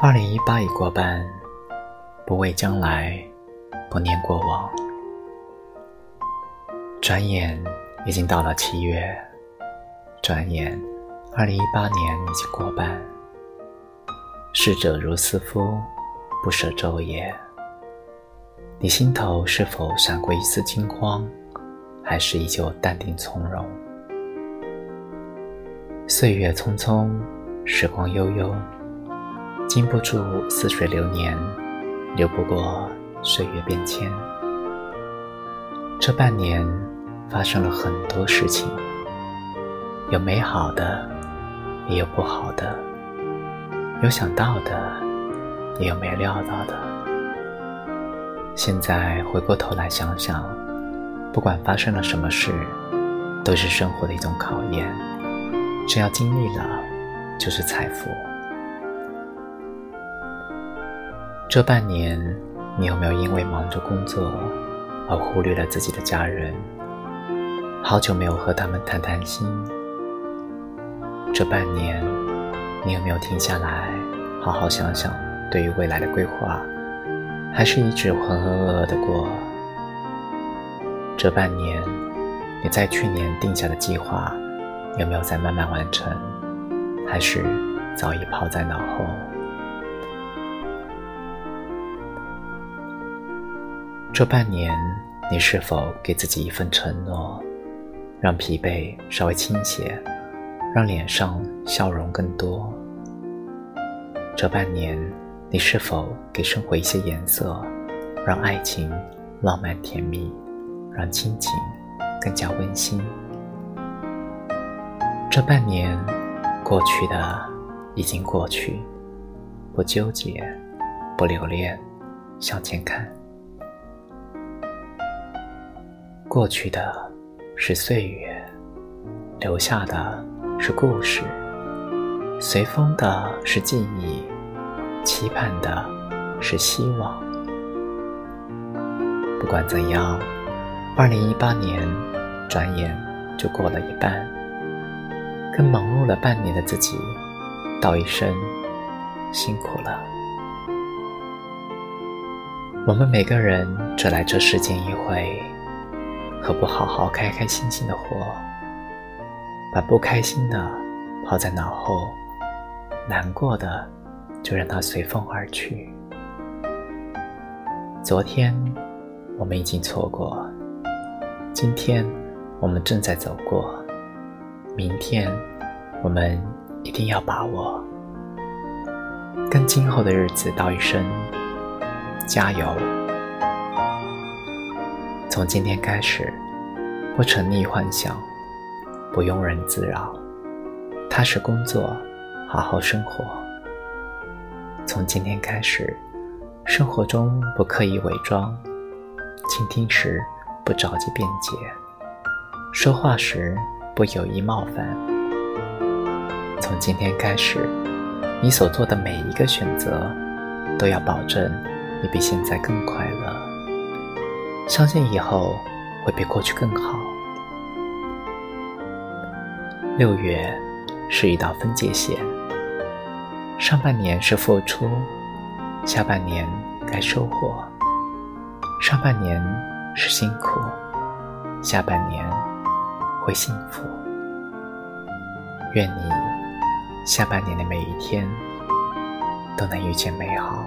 二零一八已过半，不畏将来，不念过往。转眼已经到了七月，转眼二零一八年已经过半。逝者如斯夫，不舍昼夜。你心头是否闪过一丝惊慌，还是依旧淡定从容？岁月匆匆，时光悠悠。经不住似水流年，流不过岁月变迁。这半年发生了很多事情，有美好的，也有不好的，有想到的，也有没料到的。现在回过头来想想，不管发生了什么事，都是生活的一种考验。只要经历了，就是财富。这半年，你有没有因为忙着工作而忽略了自己的家人？好久没有和他们谈谈心。这半年，你有没有停下来好好想想对于未来的规划？还是一直浑浑噩噩的过？这半年，你在去年定下的计划有没有在慢慢完成？还是早已抛在脑后？这半年，你是否给自己一份承诺，让疲惫稍微倾斜，让脸上笑容更多？这半年，你是否给生活一些颜色，让爱情浪漫甜蜜，让亲情更加温馨？这半年，过去的已经过去，不纠结，不留恋，向前看。过去的是岁月，留下的是故事，随风的是记忆，期盼的是希望。不管怎样，二零一八年转眼就过了一半，跟忙碌了半年的自己道一声辛苦了。我们每个人只来这世间一回。何不好好开开心心的活，把不开心的抛在脑后，难过的就让它随风而去。昨天我们已经错过，今天我们正在走过，明天我们一定要把握。跟今后的日子道一声加油。从今天开始，不沉溺幻想，不庸人自扰，踏实工作，好好生活。从今天开始，生活中不刻意伪装，倾听时不着急辩解，说话时不有意冒犯。从今天开始，你所做的每一个选择，都要保证你比现在更快乐。相信以后会比过去更好。六月是一道分界线，上半年是付出，下半年该收获。上半年是辛苦，下半年会幸福。愿你下半年的每一天都能遇见美好。